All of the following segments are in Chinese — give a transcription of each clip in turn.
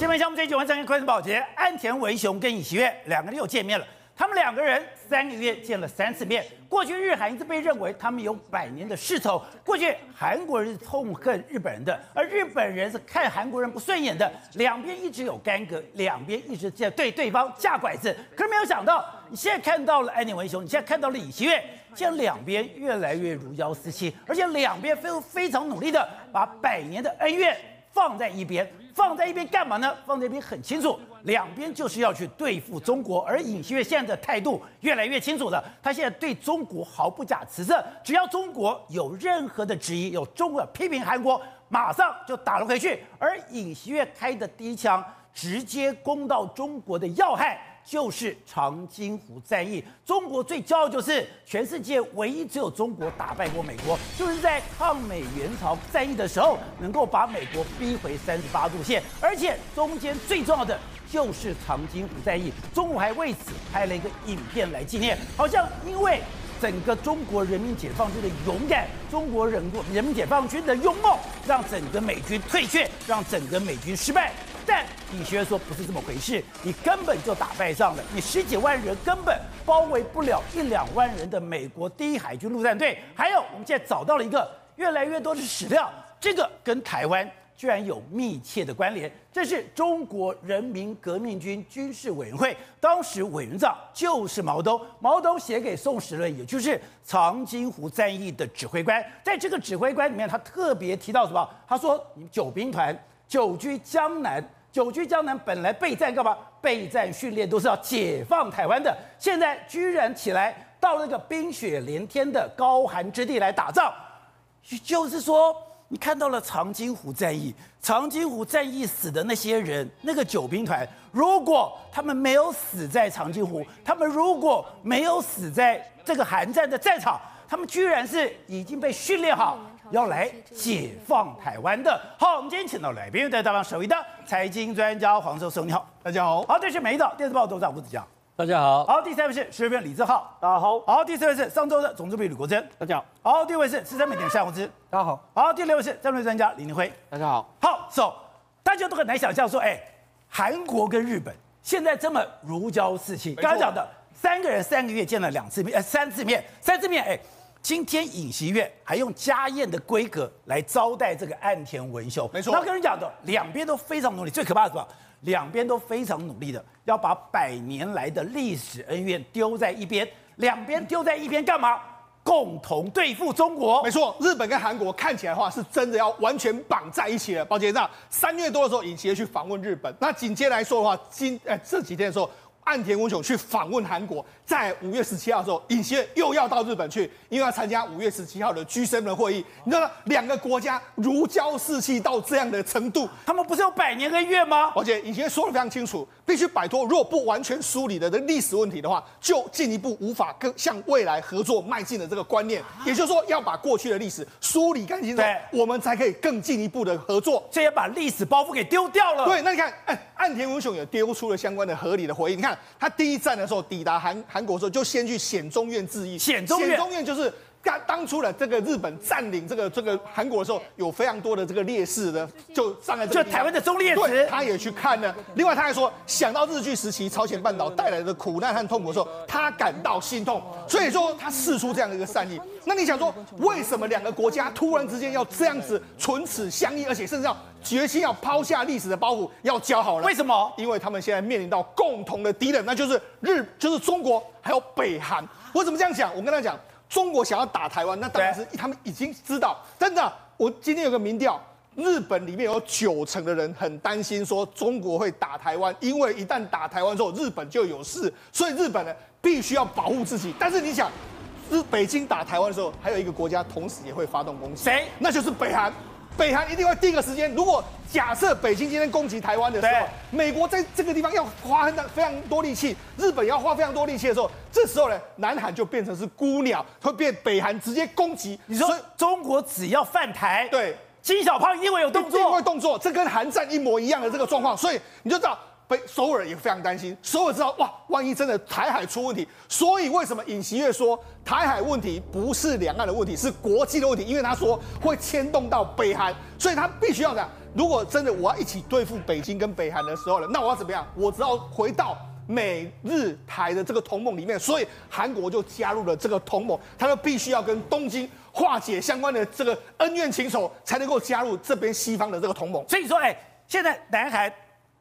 今天项目这一局，我们展开快速保洁，岸田文雄跟尹锡悦两个人又见面了。他们两个人三个月见了三次面。过去日韩一直被认为他们有百年的世仇。过去韩国人是痛恨日本人的，而日本人是看韩国人不顺眼的。两边一直有干戈，两边一直在对对方架拐子。可是没有想到，你现在看到了安田文雄，你现在看到了尹锡悦，现在两边越来越如胶似漆，而且两边非非常努力的把百年的恩怨放在一边。放在一边干嘛呢？放在一边很清楚，两边就是要去对付中国。而尹锡悦现在的态度越来越清楚了，他现在对中国毫不假辞色，只要中国有任何的质疑，有中国批评韩国，马上就打了回去。而尹锡悦开的第一枪，直接攻到中国的要害。就是长津湖战役，中国最骄傲就是全世界唯一只有中国打败过美国，就是在抗美援朝战役的时候，能够把美国逼回三十八度线，而且中间最重要的就是长津湖战役，中国还为此拍了一个影片来纪念，好像因为整个中国人民解放军的勇敢，中国人人民解放军的勇猛，让整个美军退却，让整个美军失败。但李学说不是这么回事，你根本就打败仗了，你十几万人根本包围不了一两万人的美国第一海军陆战队。还有，我们现在找到了一个越来越多的史料，这个跟台湾居然有密切的关联。这是中国人民革命军军事委员会，当时委员长就是毛东，毛东写给宋时轮，也就是长津湖战役的指挥官。在这个指挥官里面，他特别提到什么？他说：“你们九兵团久居江南。”久居江南本来备战干嘛？备战训练都是要解放台湾的，现在居然起来到那个冰雪连天的高寒之地来打仗，就是说，你看到了长津湖战役，长津湖战役死的那些人，那个九兵团，如果他们没有死在长津湖，他们如果没有死在这个寒战的战场，他们居然是已经被训练好。要来解放台湾的。好，我们今天请到来宾，在大方首位的财经专家黄寿松，你好，大家好。好，这是《每日电视报》董事长吴子嘉，大家好。好，第三位是时事评论李志浩，大家好。好，第四位是上周的总主笔吕国珍，大家好。好，第五位是资深媒体夏宏之，大家好。好，第六位是战略专家李宁辉，大家好。好，走，大家都很难想象说，哎，韩国跟日本现在这么如胶似漆。刚刚讲的三个人三个月见了两次面，呃，三次面，三次面，哎。今天尹锡悦还用家宴的规格来招待这个岸田文雄，没错。那跟人讲的，两边都非常努力。最可怕的是什么？两边都非常努力的要把百年来的历史恩怨丢在一边。两边丢在一边干嘛？共同对付中国。没错，日本跟韩国看起来的话是真的要完全绑在一起了。宝杰，那三月多的时候，尹锡悦去访问日本。那紧接来说的话，今呃这几天的时候。岸田文雄去访问韩国，在五月十七号的时候，尹锡悦又要到日本去，因为要参加五月十七号的 G7 的会议。你知道两个国家如胶似漆到这样的程度，他们不是有百年恩怨吗？而且尹锡悦说的非常清楚，必须摆脱，如果不完全梳理的这历史问题的话，就进一步无法更向未来合作迈进的这个观念。也就是说，要把过去的历史梳理干净，对，我们才可以更进一步的合作。这也把历史包袱给丢掉了。对，那你看，哎，岸田文雄也丢出了相关的合理的回应。你看。他第一站的时候抵达韩韩国的时候，就先去显忠院致意。显中院，显忠院就是当当初的这个日本占领这个这个韩国的时候，有非常多的这个烈士的，就站在这就台湾的忠烈祠，他也去看了。另外他还说，想到日据时期朝鲜半岛带来的苦难和痛苦的时候，他感到心痛。所以说他试出这样的一个善意。那你想说，为什么两个国家突然之间要这样子唇齿相依，而且甚至要决心要抛下历史的包袱，要交好了？为什么？因为他们现在面临到共同的敌人，那就是日，就是中国，还有北韩。我怎么这样讲？我跟他讲，中国想要打台湾，那当然是他们已经知道。真的，我今天有个民调，日本里面有九成的人很担心说中国会打台湾，因为一旦打台湾之后，日本就有事，所以日本呢必须要保护自己。但是你想。日北京打台湾的时候，还有一个国家同时也会发动攻击，谁？那就是北韩。北韩一定会第一个时间。如果假设北京今天攻击台湾的时候，美国在这个地方要花很非常多力气，日本要花非常多力气的时候，这时候呢，南韩就变成是孤鸟，会变北韩直接攻击。你说中国只要犯台，对，金小胖因为有动作，因为动作，这跟韩战一模一样的这个状况，所以你就知道。被首尔也非常担心，首尔知道哇，万一真的台海出问题，所以为什么尹锡悦说台海问题不是两岸的问题，是国际的问题？因为他说会牵动到北韩，所以他必须要这样如果真的我要一起对付北京跟北韩的时候呢，那我要怎么样？我只要回到美日台的这个同盟里面，所以韩国就加入了这个同盟，他就必须要跟东京化解相关的这个恩怨情仇，才能够加入这边西方的这个同盟。所以说，哎，现在南韩、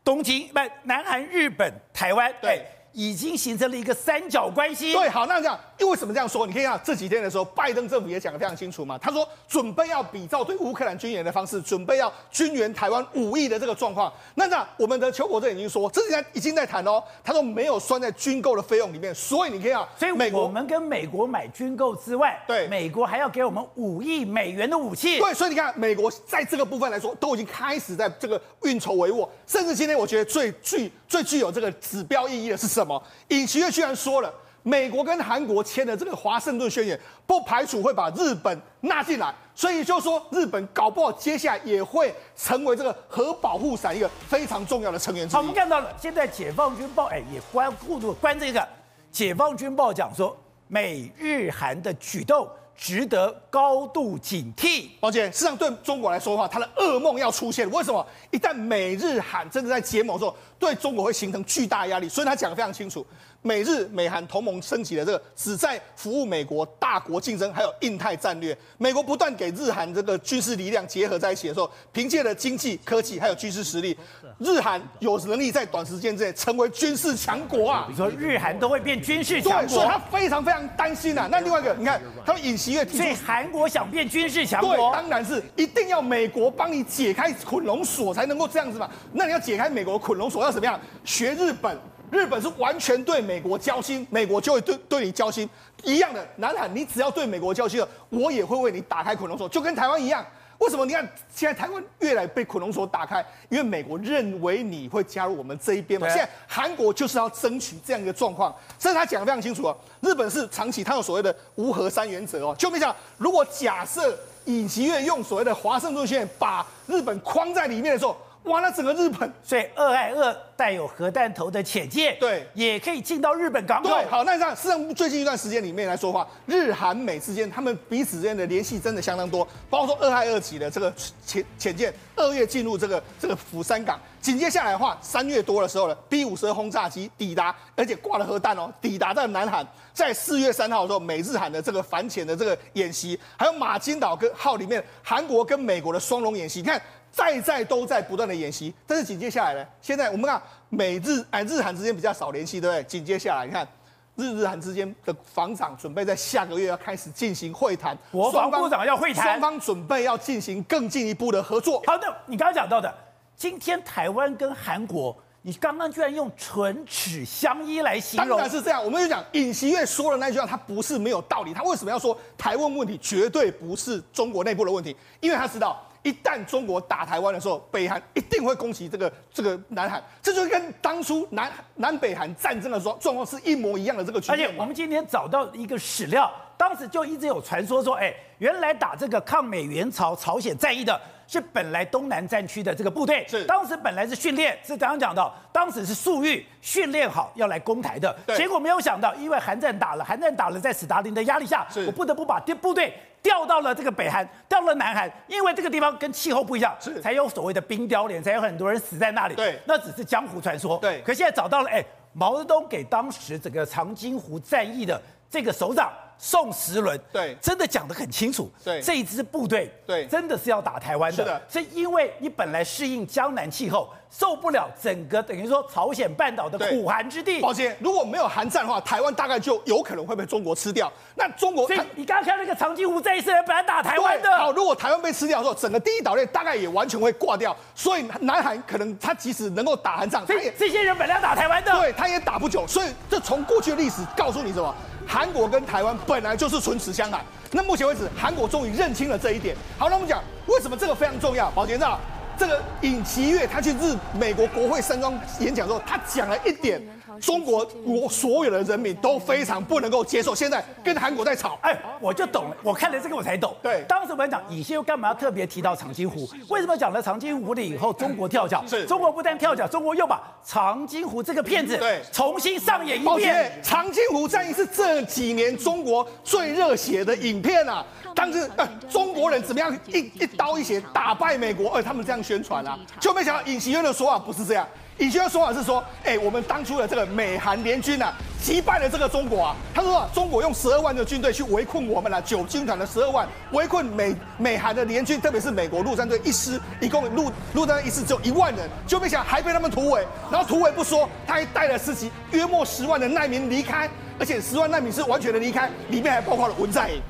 东京不，南韩、日本、台湾，对。已经形成了一个三角关系。对，好，那这样，因为为什么这样说？你可以看这几天的时候，拜登政府也讲得非常清楚嘛。他说准备要比照对乌克兰军演的方式，准备要军援台湾五亿的这个状况。那这样，我们的邱国正已经说，这几天已经在谈哦。他说没有算在军购的费用里面，所以你可以看，所以美国我们跟美国买军购之外，对，美国还要给我们五亿美元的武器。对，所以你看，美国在这个部分来说，都已经开始在这个运筹帷幄。甚至今天，我觉得最具最具有这个指标意义的是什么？尹锡悦居然说了，美国跟韩国签的这个华盛顿宣言，不排除会把日本纳进来，所以就说日本搞不好接下来也会成为这个核保护伞一个非常重要的成员之一。好，我们看到了，现在解放军报哎也关顾住关这个，解放军报讲说，美日韩的举动。值得高度警惕。宝杰，事实上对中国来说的话，它的噩梦要出现。为什么？一旦美日韩真的在结盟之后，对中国会形成巨大压力。所以他讲得非常清楚。美日美韩同盟升级的这个，旨在服务美国大国竞争，还有印太战略。美国不断给日韩这个军事力量结合在一起的时候，凭借着经济、科技还有军事实力，日韩有能力在短时间之内成为军事强国啊！你说日韩都会变军事强国，所以他非常非常担心啊。那另外一个，你看他们尹锡悦提出，所以韩国想变军事强国，对，当然是一定要美国帮你解开捆龙锁才能够这样子嘛。那你要解开美国捆龙锁要怎么样？学日本。日本是完全对美国交心，美国就会对对你交心。一样的，南海，你只要对美国交心了，我也会为你打开捆龙锁，就跟台湾一样。为什么？你看现在台湾越来被恐龙所打开，因为美国认为你会加入我们这一边嘛。现在韩国就是要争取这样一个状况，所以他讲的非常清楚哦。日本是长期他有所谓的无核三原则哦，就没想如果假设尹锡悦用所谓的华盛顿宣言把日本框在里面的时候。哇，那整个日本，所以二爱二带有核弹头的潜舰，对，也可以进到日本港口。对，好，那这样，事实上最近一段时间里面来说话，日韩美之间，他们彼此之间的联系真的相当多，包括说二爱二级的这个潜潜舰，二月进入这个这个釜山港，紧接下来的话，三月多的时候呢，B 五十二轰炸机抵达，而且挂了核弹哦，抵达在南韩，在四月三号的时候，美日韩的这个反潜的这个演习，还有马金岛跟号里面，韩国跟美国的双龙演习，你看。在在都在不断的演习，但是紧接下来呢？现在我们看美日哎日韩之间比较少联系，对不对？紧接下来你看日日韩之间的防长准备在下个月要开始进行会谈，国防部长要会谈，双方准备要进行更进一步的合作。好的，你刚刚讲到的，今天台湾跟韩国，你刚刚居然用唇齿相依来形容，当然是这样。我们就讲尹锡悦说的那句话，他不是没有道理。他为什么要说台湾问题绝对不是中国内部的问题？因为他知道。一旦中国打台湾的时候，北韩一定会攻击这个这个南韩，这就跟当初南南北韩战争的时候状况是一模一样的这个局面。而且我们今天找到一个史料，当时就一直有传说说，哎，原来打这个抗美援朝朝鲜战役的。是本来东南战区的这个部队，是。当时本来是训练，是刚刚讲到，当时是粟裕训练好要来攻台的，对。结果没有想到，因为韩战打了，韩战打了，在史达林的压力下，我不得不把部队调到了这个北韩，调到了南韩，因为这个地方跟气候不一样，是。才有所谓的冰雕连，才有很多人死在那里，对，那只是江湖传说，对，可现在找到了，哎，毛泽东给当时整个长津湖战役的这个首长。宋时轮对，真的讲得很清楚。对，这一支部队对，真的是要打台湾的。是的，是因为你本来适应江南气候，受不了整个等于说朝鲜半岛的苦寒之地。抱歉，如果没有韩战的话，台湾大概就有可能会被中国吃掉。那中国，所以你刚刚看那个长津湖这一次本来打台湾的。好，如果台湾被吃掉的时候，整个第一岛链大概也完全会挂掉。所以南韩可能他即使能够打韩仗，所以这些人本来要打台湾的，对，他也打不久。所以这从过去的历史告诉你什么？韩国跟台湾本来就是唇齿相依，那目前为止，韩国终于认清了这一点。好，那我们讲为什么这个非常重要，宝杰长。这个尹锡悦他去日美国国会山庄演讲的时候，他讲了一点，中国国所有的人民都非常不能够接受。现在跟韩国在吵，哎，我就懂了。我看了这个我才懂。对，当时我们讲尹锡悦干嘛要特别提到长津湖？为什么讲了长津湖了以后，中国跳脚？是，中国不但跳脚，中国又把长津湖这个片子对重新上演一遍。长津湖战役是这几年中国最热血的影片啊！当时呃，中国人怎么样一一刀一血打败美国？呃，他们这样。宣传啊，就没想到尹锡悦的说法不是这样。尹锡悦说法是说，哎，我们当初的这个美韩联军啊，击败了这个中国啊。他说啊，中国用十二万的军队去围困我们了，九军团的十二万围困美美韩的联军，特别是美国陆战队一师，一共陆陆战队一师只有一万人，就没想到还被他们突围。然后突围不说，他还带了十几约莫十万的难民离开，而且十万难民是完全的离开，里面还包括了文在寅。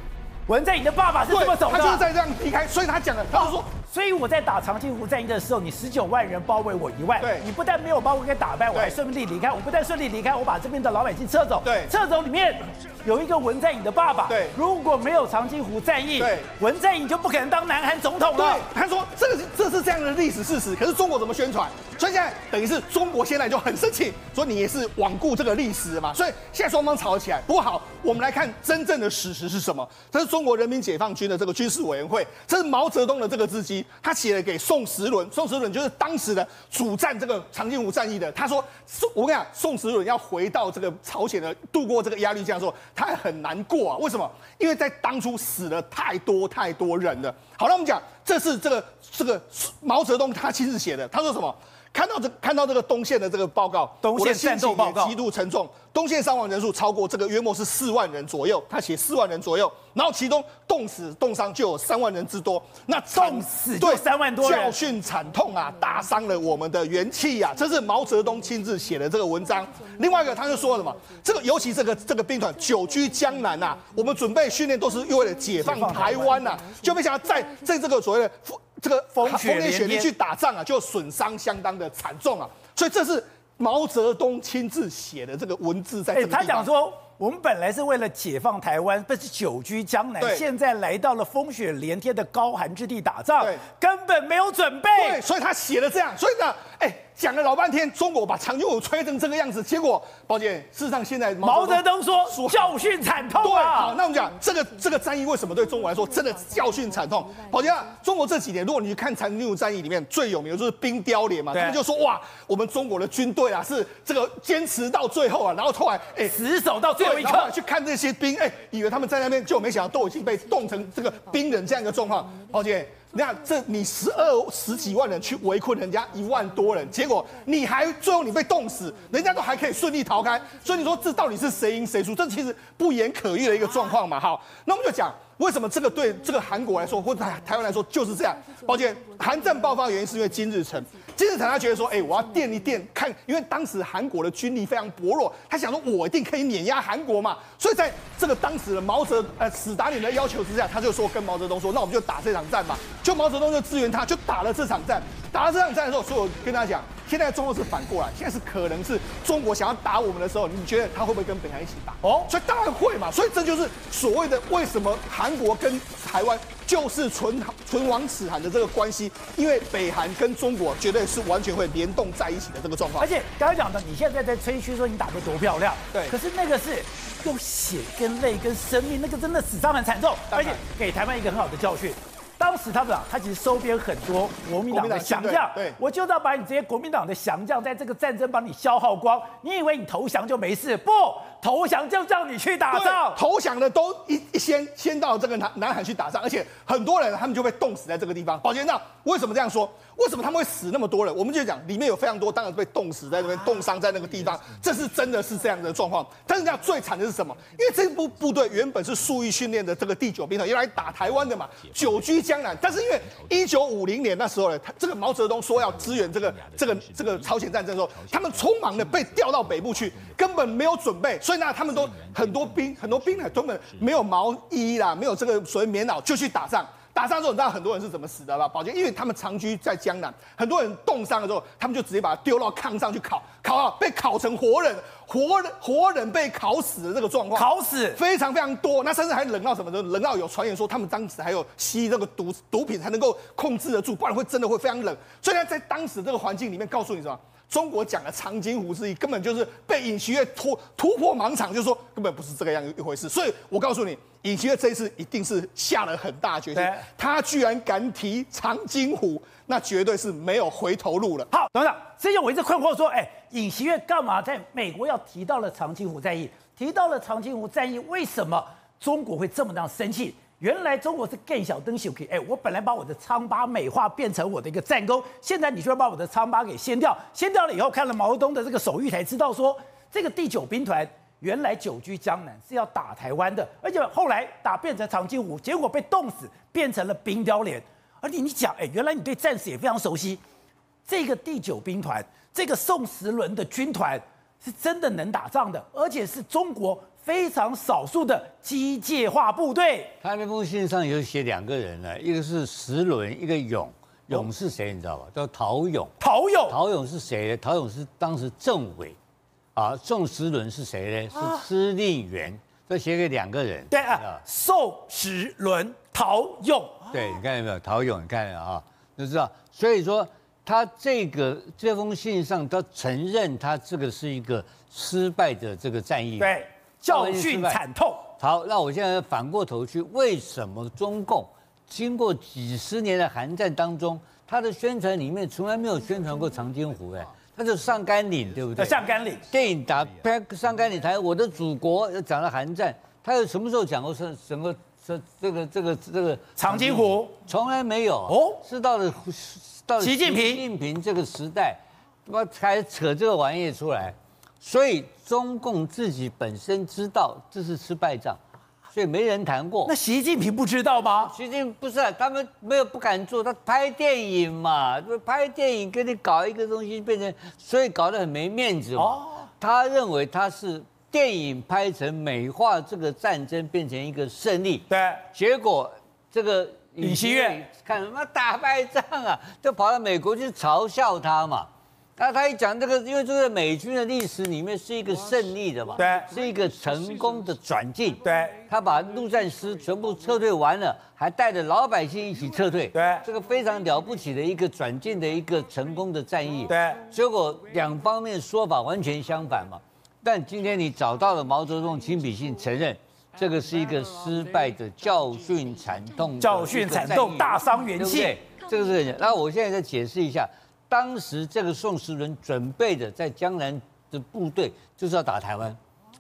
文在寅的爸爸是这么走的，他就是在这样离开，所以他讲了，他就说。所以我在打长津湖战役的时候，你十九万人包围我一万，对，你不但没有把我给打败，我还顺利离开。我不但顺利离开，我把这边的老百姓撤走，对，撤走里面有一个文在寅的爸爸，对，如果没有长津湖战役，对，文在寅就不可能当南韩总统了。对，他说这个是这是这样的历史事实，可是中国怎么宣传？所以现在等于是中国现在就很生气，说你也是罔顾这个历史嘛。所以现在双方吵起来。不过好，我们来看真正的史实是什么？这是中国人民解放军的这个军事委员会，这是毛泽东的这个字他写了给。宋时轮，宋时轮就是当时的主战这个长津湖战役的。他说：“我跟你讲，宋时轮要回到这个朝鲜的，度过这个鸭绿江的时候，他很难过啊。为什么？因为在当初死了太多太多人了。好了，我们讲，这是这个这个毛泽东他亲自写的。他说什么？看到这看到这个东线的这个报告，东线战斗报告极度沉重。东线伤亡人数超过这个约莫是四万人左右。他写四万人左右。”然后其中冻死冻伤就有三万人之多，那冻死对三万多，教训惨痛啊，打伤了我们的元气呀、啊。这是毛泽东亲自写的这个文章。另外一个他就说了什么，这个尤其这个这个兵团久居江南啊，我们准备训练都是为了解放台湾呐、啊，就没想到在在这个所谓的这个风风雪连去打仗啊，就损伤相当的惨重啊。所以这是毛泽东亲自写的这个文字在。他讲说。我们本来是为了解放台湾，不是久居江南，现在来到了风雪连天的高寒之地打仗，根本没有准备。对，所以他写了这样，所以呢，哎。讲了老半天，中国把长津湖吹成这个样子，结果，宝姐，事实上现在毛泽东说教训惨痛啊。对，好，那我们讲这个这个战役为什么对中国来说真的教训惨痛？宝姐啊，中国这几年，如果你去看长津湖战役里面最有名的就是冰雕连嘛，他们就说哇，我们中国的军队啊是这个坚持到最后啊，然后后来哎死守到最后一刻，去看这些兵，哎，以为他们在那边，就没想到都已经被冻成这个冰人这样一个状况，宝姐。那这你十二十几万人去围困人家一万多人，结果你还最后你被冻死，人家都还可以顺利逃开，所以你说这到底是谁赢谁输？这其实不言可喻的一个状况嘛。好，那我们就讲。为什么这个对这个韩国来说，或者台台湾来说就是这样？抱歉，韩战爆发的原因是因为金日成，金日成他觉得说，哎，我要垫一垫，看，因为当时韩国的军力非常薄弱，他想说，我一定可以碾压韩国嘛。所以在这个当时的毛泽呃史达林的要求之下，他就说跟毛泽东说，那我们就打这场战吧。就毛泽东就支援他，就打了这场战。打了这场战的时候，所以我跟他讲。现在中国是反过来，现在是可能是中国想要打我们的时候，你觉得他会不会跟北韩一起打？哦，所以当然会嘛。所以这就是所谓的为什么韩国跟台湾就是唇唇亡齿寒的这个关系，因为北韩跟中国绝对是完全会联动在一起的这个状况。而且刚刚讲的，你现在在吹嘘说你打得多漂亮，对，可是那个是用血跟泪跟生命，那个真的死伤很惨重，而且给台湾一个很好的教训。当时他们啊，他其实收编很多国民党的降将，对，我就要把你这些国民党的降将在这个战争帮你消耗光。你以为你投降就没事？不，投降就叫你去打仗。投降的都一一先先到这个南南海去打仗，而且很多人他们就被冻死在这个地方。宝杰，那为什么这样说？为什么他们会死那么多人？我们就讲里面有非常多，当然被冻死在那边，冻伤在那个地方，这是真的是这样的状况。但是这样最惨的是什么？因为这部部队原本是粟裕训练的这个第九兵团，要来打台湾的嘛，久居江南。但是因为一九五零年那时候呢，他这个毛泽东说要支援这个这个这个朝鲜战争的时候，他们匆忙的被调到北部去，根本没有准备，所以呢，他们都很多兵很多兵呢，根本没有毛衣啦，没有这个所谓棉袄，就去打仗。打仗之后，你知道很多人是怎么死的吧？宝杰，因为他们长居在江南，很多人冻伤了之后，他们就直接把它丢到炕上去烤，烤啊，被烤成活人，活人活人被烤死的这个状况，烤死非常非常多。那甚至还冷到什么的？冷到有传言说，他们当时还有吸这个毒毒品才能够控制得住，不然会真的会非常冷。所以，在当时这个环境里面，告诉你什么？中国讲的长津湖之役根本就是被尹锡悦突突破盲场，就是说根本不是这个样一回事。所以我告诉你，尹锡悦这一次一定是下了很大决心。他居然敢提长津湖，那绝对是没有回头路了。好，董事长，之前我一直困惑说，哎，尹锡悦干嘛在美国要提到了长津湖战役，提到了长津湖战役，为什么中国会这么样生气？原来中国是更小灯小 K，哎，我本来把我的疮疤美化变成我的一个战功，现在你就要把我的疮疤给掀掉，掀掉了以后，看了毛泽东的这个手谕，才知道说这个第九兵团原来久居江南是要打台湾的，而且后来打变成长津湖，结果被冻死，变成了冰雕连。而且你讲，哎，原来你对战士也非常熟悉，这个第九兵团，这个宋时轮的军团是真的能打仗的，而且是中国。非常少数的机械化部队，他那封信上有写两个人呢，一个是时轮，一个勇。勇是谁？你知道吧？叫陶勇。陶勇，陶勇是谁呢？陶勇是当时政委，啊，宋时轮是谁呢？是司令员。这写给两个人。对啊，宋时轮、陶勇。对，你看见没有？陶勇，你看啊，就知道。所以说，他这个这封信上，他承认他这个是一个失败的这个战役。对。教训惨痛。好，那我现在反过头去，为什么中共经过几十年的寒战当中，他的宣传里面从来没有宣传过长津湖？哎，他就上甘岭，对不对？上甘岭。电影打拍上甘岭，台我的祖国又讲了韩战，他有什么时候讲过是什么？这这个这个这个长津湖从来没有哦，是到了到了习近平习近平这个时代，他妈才扯这个玩意出来。所以中共自己本身知道这是吃败仗，所以没人谈过。那习近平不知道吗？习近平不是，他们没有不敢做，他拍电影嘛，拍电影给你搞一个东西变成，所以搞得很没面子嘛。哦。他认为他是电影拍成美化这个战争变成一个胜利。对。结果这个尹锡悦看什么打败仗啊，就跑到美国去嘲笑他嘛。那他一讲这个，因为这个美军的历史里面是一个胜利的嘛，对，是一个成功的转进，对，他把陆战师全部撤退完了，还带着老百姓一起撤退，对，这个非常了不起的一个转进的一个成功的战役，对，结果两方面说法完全相反嘛，但今天你找到了毛泽东亲笔信承认，这个是一个失败的教训惨痛，教训惨痛，大伤元气？这个是，那我现在再解释一下。当时这个宋时轮准备的在江南的部队就是要打台湾，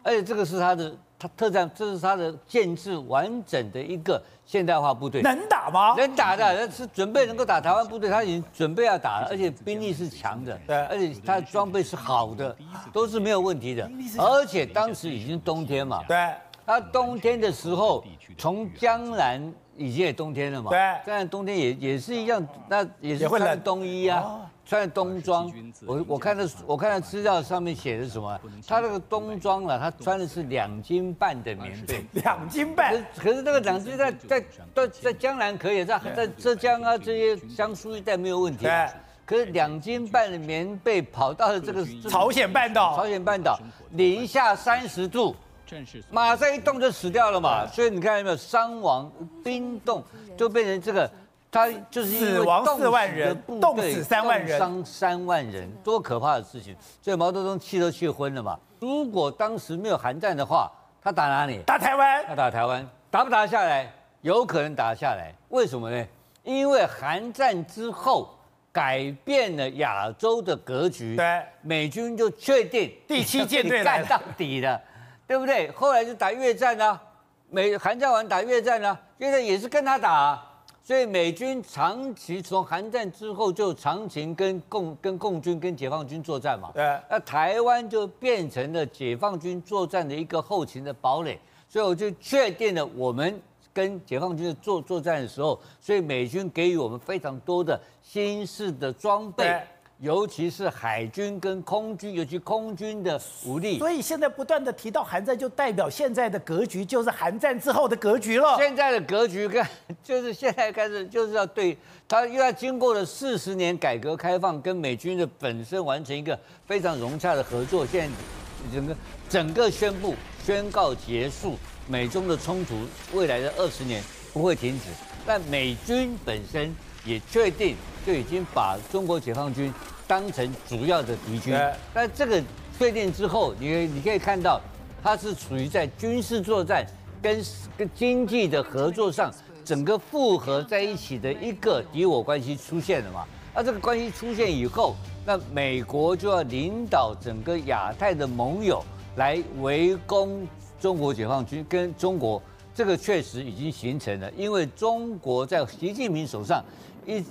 而且这个是他的他特战，这是他的建制完整的一个现代化部队。能打吗？能打的，那是准备能够打台湾部队，他已经准备要打了，而且兵力是强的，对，而且他的装备是好的，都是没有问题的。而且当时已经冬天嘛，对，他冬天的时候从江南已经也冬天了嘛，对，江南冬天也也是一样，那也是穿冬衣啊。穿冬装，我我看的我看的资料上面写的是什么？他那个冬装啊，他穿的是两斤半的棉被。两斤半。可是这个两斤在在在在江南可以，在在浙江啊这些江苏一带没有问题。对。可是两斤半的棉被跑到了这个朝鲜半岛，朝鲜半岛零下三十度，马上一冻就死掉了嘛。所以你看到没有伤亡冰冻就变成这个。他就是死亡四万人，冻死三万人，伤三万人，多可怕的事情！所以毛泽东气都气昏了嘛。如果当时没有韩战的话，他打哪里？打台湾。他打台湾，打不打得下来？有可能打得下来。为什么呢？因为韩战之后改变了亚洲的格局。对，美军就确定第七舰队干到底了，对不对？后来就打越战啊，美韩战完打越战啊，越战也是跟他打啊。所以美军长期从韩战之后就长期跟共跟共军跟解放军作战嘛，对，那台湾就变成了解放军作战的一个后勤的堡垒，所以我就确定了我们跟解放军的作作战的时候，所以美军给予我们非常多的新式的装备。尤其是海军跟空军，尤其空军的武力。所以现在不断的提到韩战，就代表现在的格局就是韩战之后的格局了。现在的格局跟就是现在开始就是要对他又要经过了四十年改革开放，跟美军的本身完成一个非常融洽的合作。现在整个整个宣布宣告结束，美中的冲突未来的二十年不会停止。但美军本身也确定。就已经把中国解放军当成主要的敌军。那这个确定之后，你你可以看到，它是处于在军事作战跟跟经济的合作上，整个复合在一起的一个敌我关系出现了嘛？那这个关系出现以后，那美国就要领导整个亚太的盟友来围攻中国解放军，跟中国这个确实已经形成了，因为中国在习近平手上一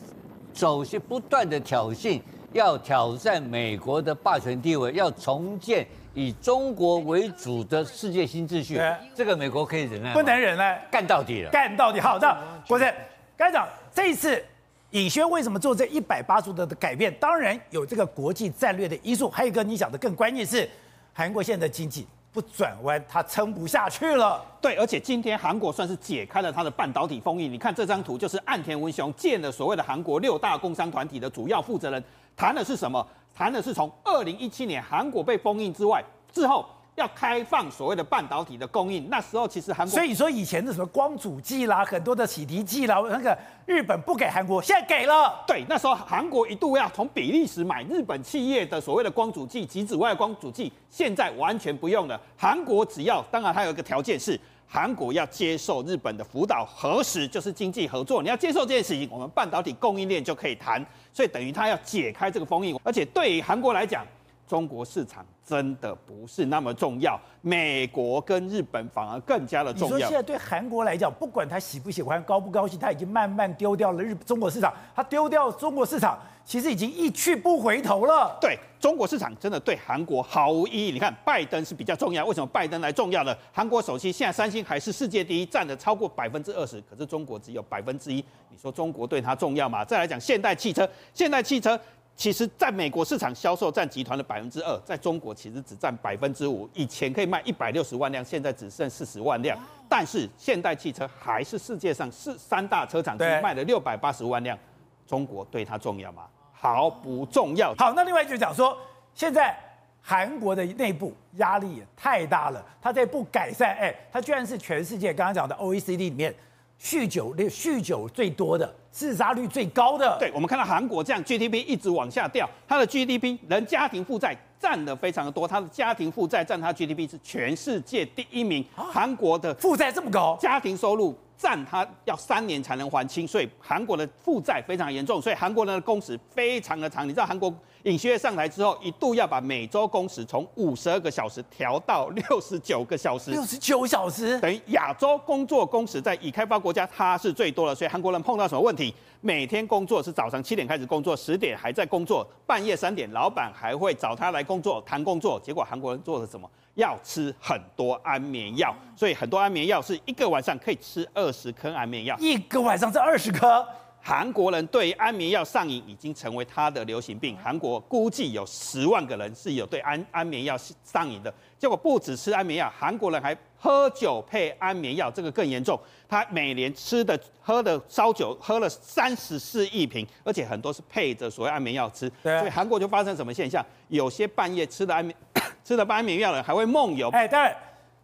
首先不断的挑衅，要挑战美国的霸权地位，要重建以中国为主的世界新秩序。这个美国可以忍耐？不能忍耐，干到底了，干到底。好的，国珍，该长，这一次尹轩为什么做这一百八十度的改变？当然有这个国际战略的因素，还有一个你讲的更关键是韩国现在的经济。不转弯，它撑不下去了。对，而且今天韩国算是解开了它的半导体封印。你看这张图，就是岸田文雄见了所谓的韩国六大工商团体的主要负责人，谈的是什么？谈的是从二零一七年韩国被封印之外之后。要开放所谓的半导体的供应，那时候其实韩国，所以说以前的什么光阻剂啦，很多的洗涤剂啦，那个日本不给韩国，现在给了。对，那时候韩国一度要从比利时买日本企业的所谓的光阻剂、极紫外光阻剂，现在完全不用了。韩国只要，当然它有一个条件是，韩国要接受日本的辅导核食，就是经济合作。你要接受这件事情，我们半导体供应链就可以谈。所以等于它要解开这个封印，而且对于韩国来讲。中国市场真的不是那么重要，美国跟日本反而更加的重要。你说现在对韩国来讲，不管他喜不喜欢、高不高兴，他已经慢慢丢掉了日中国市场。他丢掉中国市场，其实已经一去不回头了。对中国市场真的对韩国毫无意义。你看拜登是比较重要，为什么拜登来重要呢？韩国首席现在三星还是世界第一，占了超过百分之二十，可是中国只有百分之一。你说中国对他重要吗？再来讲现代汽车，现代汽车。其实，在美国市场销售占集团的百分之二，在中国其实只占百分之五。以前可以卖一百六十万辆，现在只剩四十万辆。但是现代汽车还是世界上是三大车厂，只卖了六百八十万辆。中国对它重要吗？毫不重要。好，那另外就讲说，现在韩国的内部压力也太大了，它在不改善，哎，它居然是全世界刚刚讲的 OECD 里面。酗酒的酗酒最多的，自杀率最高的。对，我们看到韩国这样 GDP 一直往下掉，它的 GDP 人家庭负债占的非常的多，它的家庭负债占它 GDP 是全世界第一名。韩国的负债这么高，家庭收入占它要三年才能还清，所以韩国的负债非常严重，所以韩国人的工时非常的长。你知道韩国？尹锡悦上台之后，一度要把每周工时从五十二个小时调到六十九个小时，六十九小时等于亚洲工作工时在已开发国家它是最多的。所以韩国人碰到什么问题？每天工作是早上七点开始工作，十点还在工作，半夜三点老板还会找他来工作谈工作。结果韩国人做了什么？要吃很多安眠药，所以很多安眠药是一个晚上可以吃二十颗安眠药，一个晚上吃二十颗。韩国人对安眠药上瘾已经成为他的流行病。韩国估计有十万个人是有对安安眠药上瘾的。结果不只吃安眠药，韩国人还喝酒配安眠药，这个更严重。他每年吃的喝的烧酒喝了三十四亿瓶，而且很多是配着所谓安眠药吃。对，所以韩国就发生什么现象？有些半夜吃的安眠 吃的安眠药的人还会梦游。哎，当然，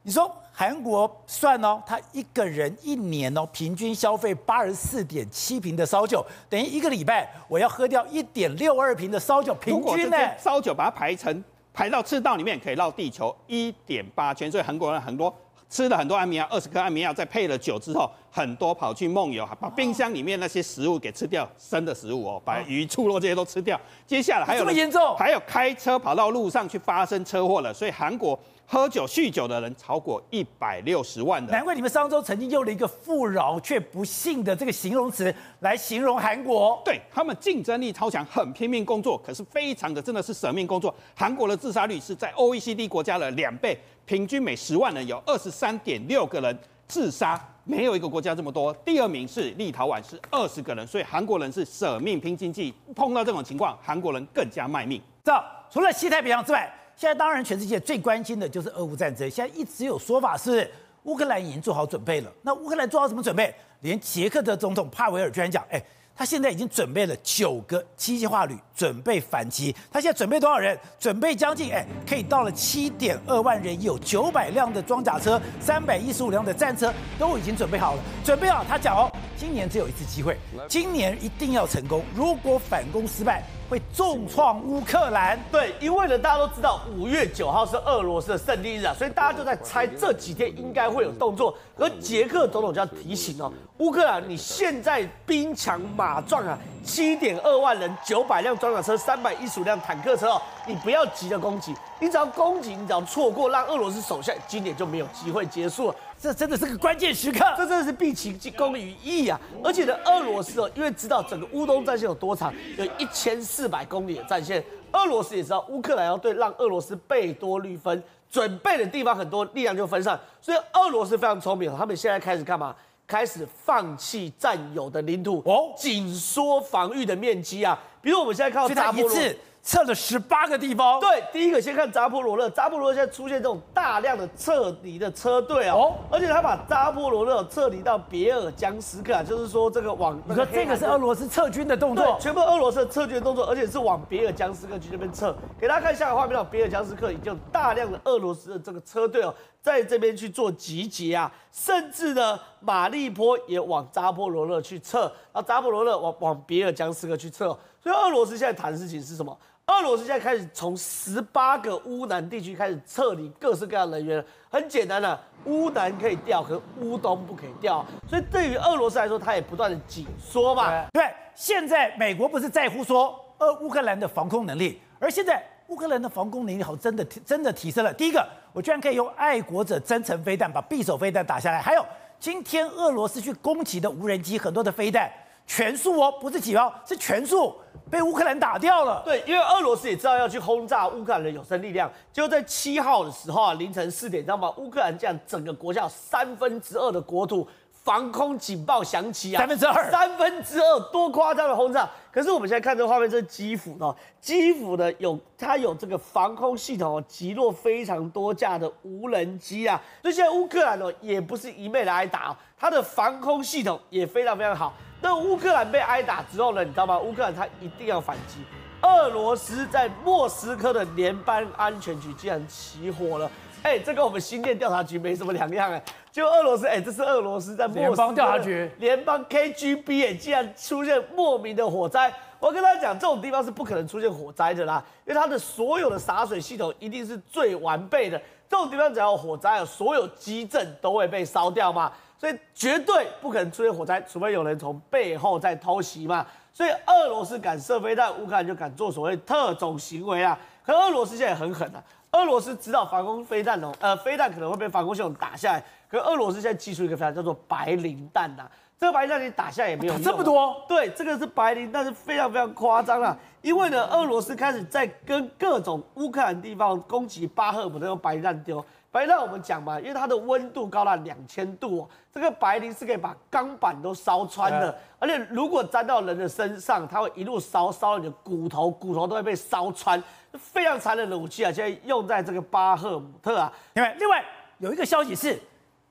你说。韩国算哦，他一个人一年哦，平均消费八十四点七瓶的烧酒，等于一个礼拜我要喝掉一点六二瓶的烧酒，平均呢，烧酒把它排成排到赤道里面，可以绕地球一点八圈。所以韩国人很多吃了很多安眠药，二十颗安眠药，再配了酒之后，很多跑去梦游，把冰箱里面那些食物给吃掉，生的食物哦，把鱼、畜肉这些都吃掉。接下来还有这么严重，还有开车跑到路上去发生车祸了。所以韩国。喝酒酗酒的人超过一百六十万人，难怪你们上周曾经用了一个富饶却不幸的这个形容词来形容韩国。对，他们竞争力超强，很拼命工作，可是非常的真的是舍命工作。韩国的自杀率是在 OECD 国家的两倍，平均每十万人有二十三点六个人自杀，没有一个国家这么多。第二名是立陶宛，是二十个人，所以韩国人是舍命拼经济。碰到这种情况，韩国人更加卖命。这除了西太平洋之外。现在当然，全世界最关心的就是俄乌战争。现在一直有说法是乌克兰已经做好准备了。那乌克兰做好什么准备？连捷克的总统帕维尔居然讲：“哎，他现在已经准备了九个机械化旅，准备反击。他现在准备多少人？准备将近哎，可以到了七点二万人，有九百辆的装甲车，三百一十五辆的战车都已经准备好了。准备好，他讲哦，今年只有一次机会，今年一定要成功。如果反攻失败，”会重创乌克兰，对，因为呢，大家都知道五月九号是俄罗斯的胜利日啊，所以大家就在猜这几天应该会有动作。而捷克总统就要提醒哦，乌克兰你现在兵强马壮啊，七点二万人，九百辆装甲车，三百一十五辆坦克车哦，你不要急着攻击，你只要攻击，你只要错过，让俄罗斯守下，今年就没有机会结束了。这真的是个关键时刻，这真的是毕其功于一役啊！而且呢，俄罗斯哦，因为知道整个乌东战线有多长，有一千四百公里的战线，俄罗斯也知道乌克兰要对让俄罗斯贝多绿分，准备的地方很多，力量就分散，所以俄罗斯非常聪明，他们现在开始干嘛？开始放弃占有的领土哦，紧缩防御的面积啊！比如我们现在看到扎波罗。撤了十八个地方。对，第一个先看扎波罗热，扎波罗热现在出现这种大量的撤离的车队哦，哦，而且他把扎波罗热撤离到别尔江斯克啊，就是说这个往你说这个是俄罗斯撤军的动作，对，全部俄罗斯的撤军的动作，而且是往别尔江斯克去那边撤。给大家看下个画面，别尔江斯克已经有大量的俄罗斯的这个车队哦，在这边去做集结啊，甚至呢，马利坡也往扎波罗热去撤，然后扎波罗热往往别尔江斯克去撤。所以俄罗斯现在谈的事情是什么？俄罗斯现在开始从十八个乌南地区开始撤离各式各样人员，很简单的、啊，乌南可以调，可乌东不可以调。所以对于俄罗斯来说，它也不断的紧缩嘛。对，现在美国不是在乎说呃乌克兰的防空能力，而现在乌克兰的防空能力好真的真的提升了。第一个，我居然可以用爱国者增程飞弹把匕首飞弹打下来，还有今天俄罗斯去攻击的无人机很多的飞弹。全数哦，不是几包，是全数被乌克兰打掉了。对，因为俄罗斯也知道要去轰炸乌克兰的有生力量，就在七号的时候啊，凌晨四点，你知道吗？乌克兰这样整个国家三分之二的国土防空警报响起啊，三分之二，三分之二，多夸张的轰炸！可是我们现在看这个画面，这是基辅的，基辅的有它有这个防空系统哦，击落非常多架的无人机啊，所以现在乌克兰哦也不是一昧的挨打，它的防空系统也非常非常好。那乌克兰被挨打之后呢？你知道吗？乌克兰他一定要反击。俄罗斯在莫斯科的联邦安全局竟然起火了。哎、欸，这跟我们新店调查局没什么两样哎。就俄罗斯，哎、欸，这是俄罗斯在莫斯科联邦调查局、联邦 KGB 哎，竟然出现莫名的火灾。我跟大家讲，这种地方是不可能出现火灾的啦，因为它的所有的洒水系统一定是最完备的。这种地方只要有火灾，所有基震都会被烧掉嘛。所以绝对不可能出现火灾，除非有人从背后在偷袭嘛。所以俄罗斯敢射飞弹，乌克兰就敢做所谓特种行为啊。可俄罗斯现在也很狠啊，俄罗斯知道防空飞弹哦，呃，飞弹可能会被防空系统打下来。可俄罗斯现在祭出一个飞弹叫做白磷弹呐，这个白磷弹你打下来也没有用，这么多？对，这个是白磷，但是非常非常夸张啊。因为呢，俄罗斯开始在跟各种乌克兰地方攻击巴赫姆，都用白磷弹丢。白磷我们讲嘛，因为它的温度高达两千度哦，这个白磷是可以把钢板都烧穿的，而且如果沾到人的身上，它会一路烧烧到你的骨头，骨头都会被烧穿，非常残忍的武器啊！现在用在这个巴赫姆特啊。另外，另外有一个消息是，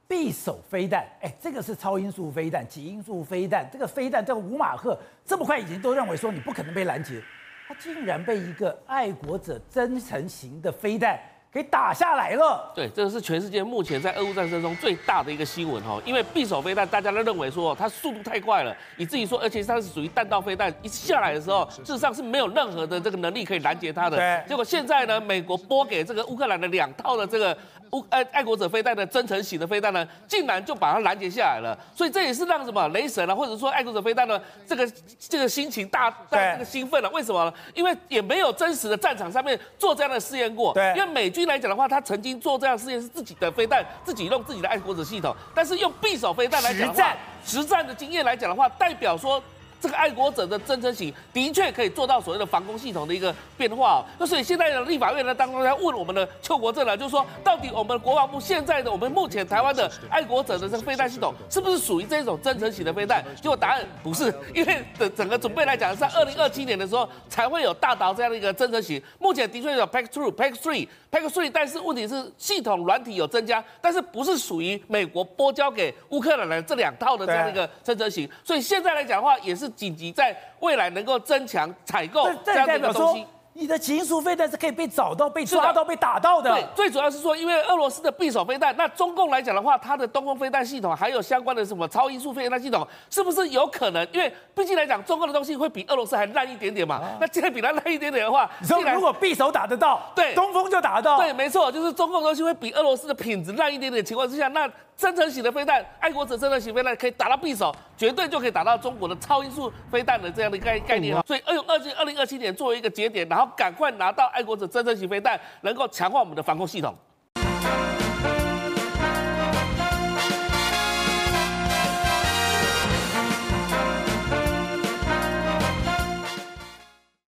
匕首飞弹，哎，这个是超音速飞弹、极音速飞弹，这个飞弹这个五马赫这么快，已经都认为说你不可能被拦截，它竟然被一个爱国者增程型的飞弹。给打下来了。对，这个是全世界目前在俄乌战争中最大的一个新闻哈，因为匕首飞弹大家都认为说它速度太快了，以至于说，而且它是属于弹道飞弹，一下来的时候，事实上是没有任何的这个能力可以拦截它的。对。结果现在呢，美国拨给这个乌克兰的两套的这个乌爱爱国者飞弹的增程型的飞弹呢，竟然就把它拦截下来了。所以这也是让什么雷神啊，或者说爱国者飞弹呢，这个这个心情大大这个兴奋了。为什么呢？因为也没有真实的战场上面做这样的试验过。对。因为美军来讲的话，他曾经做这样试验是自己的飞弹，自己弄自己的爱国者系统，但是用匕首飞弹来讲的话，实战的经验来讲的话，代表说。这个爱国者的增程型的确可以做到所谓的防空系统的一个变化哦。那所以现在的立法院呢当中在问我们的邱国正呢，就是说到底我们国防部现在的我们目前台湾的爱国者的这个飞弹系统是不是属于这种增程型的飞弹？结果答案不是，因为整整个准备来讲，在二零二七年的时候才会有大导这样的一个增程型。目前的确有 Pack Two、Pack Three、Pack Three，但是问题是系统软体有增加，但是不是属于美国拨交给乌克兰的这两套的这样的一个增程型。所以现在来讲的话，也是。紧急在未来能够增强采购这样的一个东西。你的极速飞弹是可以被找到、被抓到、被打到的。对，最主要是说，因为俄罗斯的匕首飞弹，那中共来讲的话，它的东风飞弹系统还有相关的什么超音速飞弹系统，是不是有可能？因为毕竟来讲，中共的东西会比俄罗斯还烂一点点嘛。啊、那既然比它烂一点点的话，你说如果匕首打得到，对，东风就打得到。对，没错，就是中共的东西会比俄罗斯的品质烂一点点的情况之下，那增程型的飞弹，爱国者增程型飞弹可以打到匕首，绝对就可以打到中国的超音速飞弹的这样的概概念哈。所以，二零二七、二零二七年作为一个节点，然后赶快拿到。爱国者增程型飞弹能够强化我们的防空系统。